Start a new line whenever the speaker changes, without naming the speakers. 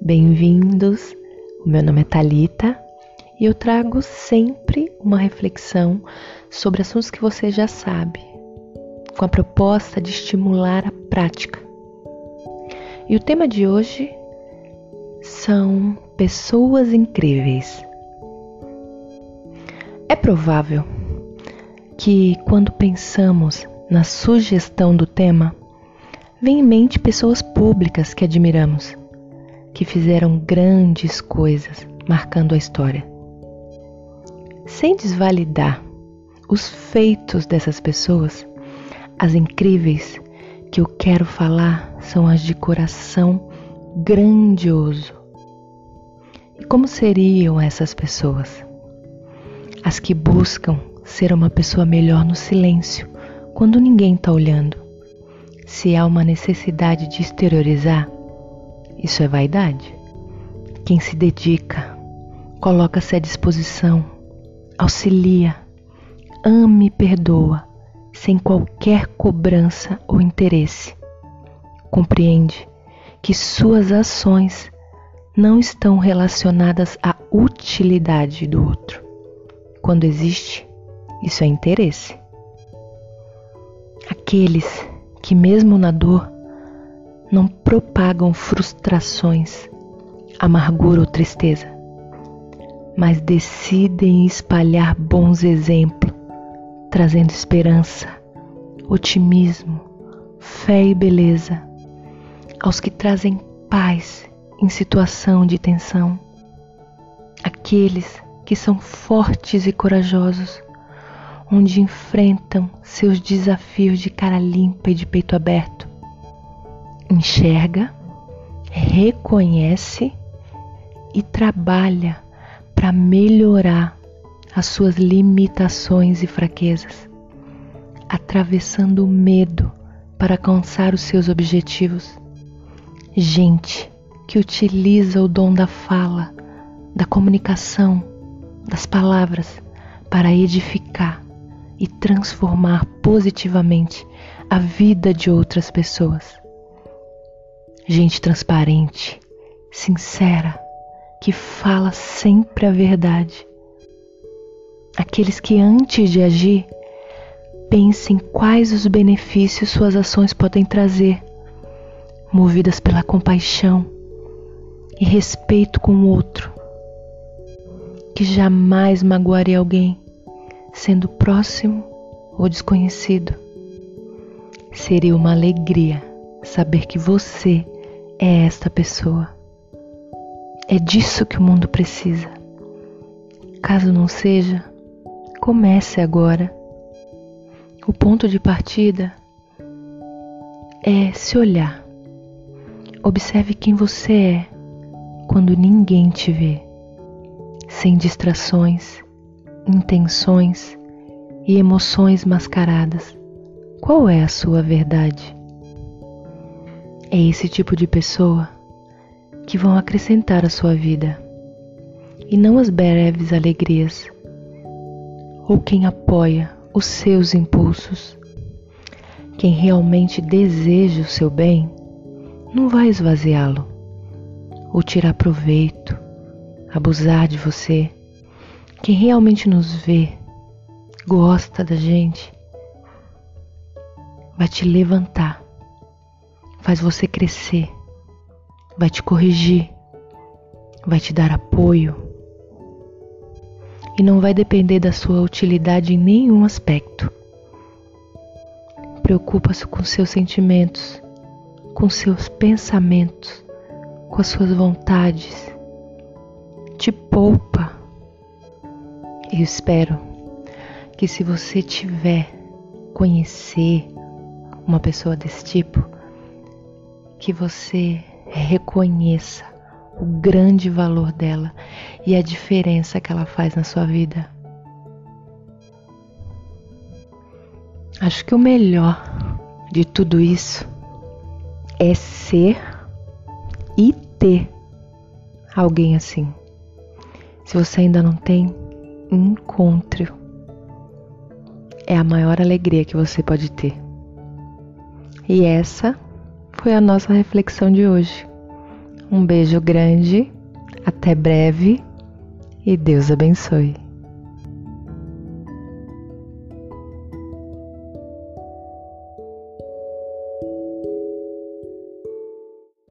Bem-vindos. O meu nome é Talita e eu trago sempre uma reflexão sobre assuntos que você já sabe, com a proposta de estimular a prática. E o tema de hoje são pessoas incríveis. É provável que quando pensamos na sugestão do tema, vem em mente pessoas públicas que admiramos, que fizeram grandes coisas marcando a história. Sem desvalidar os feitos dessas pessoas, as incríveis que eu quero falar são as de coração grandioso. E como seriam essas pessoas? As que buscam ser uma pessoa melhor no silêncio, quando ninguém está olhando. Se há uma necessidade de exteriorizar, isso é vaidade. Quem se dedica, coloca-se à disposição, auxilia, ama e perdoa, sem qualquer cobrança ou interesse. Compreende que suas ações não estão relacionadas à utilidade do outro. Quando existe, isso é interesse. Aqueles que, mesmo na dor, não propagam frustrações, amargura ou tristeza, mas decidem espalhar bons exemplos, trazendo esperança, otimismo, fé e beleza aos que trazem paz em situação de tensão, aqueles que são fortes e corajosos, onde enfrentam seus desafios de cara limpa e de peito aberto. Enxerga, reconhece e trabalha para melhorar as suas limitações e fraquezas, atravessando o medo para alcançar os seus objetivos gente que utiliza o dom da fala, da comunicação, das palavras para edificar e transformar positivamente a vida de outras pessoas. Gente transparente, sincera, que fala sempre a verdade. Aqueles que antes de agir pensem quais os benefícios suas ações podem trazer movidas pela compaixão e respeito com o outro, que jamais magoaria alguém, sendo próximo ou desconhecido. Seria uma alegria saber que você é esta pessoa. É disso que o mundo precisa. Caso não seja, comece agora. O ponto de partida é se olhar Observe quem você é quando ninguém te vê, sem distrações, intenções e emoções mascaradas. Qual é a sua verdade? É esse tipo de pessoa que vão acrescentar a sua vida e não as breves alegrias, ou quem apoia os seus impulsos. Quem realmente deseja o seu bem não vai esvaziá-lo ou tirar proveito, abusar de você. Quem realmente nos vê, gosta da gente, vai te levantar, faz você crescer, vai te corrigir, vai te dar apoio e não vai depender da sua utilidade em nenhum aspecto. Preocupa-se com seus sentimentos com seus pensamentos, com as suas vontades. Te poupa. Eu espero que se você tiver conhecer uma pessoa desse tipo, que você reconheça o grande valor dela e a diferença que ela faz na sua vida. Acho que o melhor de tudo isso é ser e ter alguém assim. Se você ainda não tem, encontre. É a maior alegria que você pode ter. E essa foi a nossa reflexão de hoje. Um beijo grande, até breve e Deus abençoe.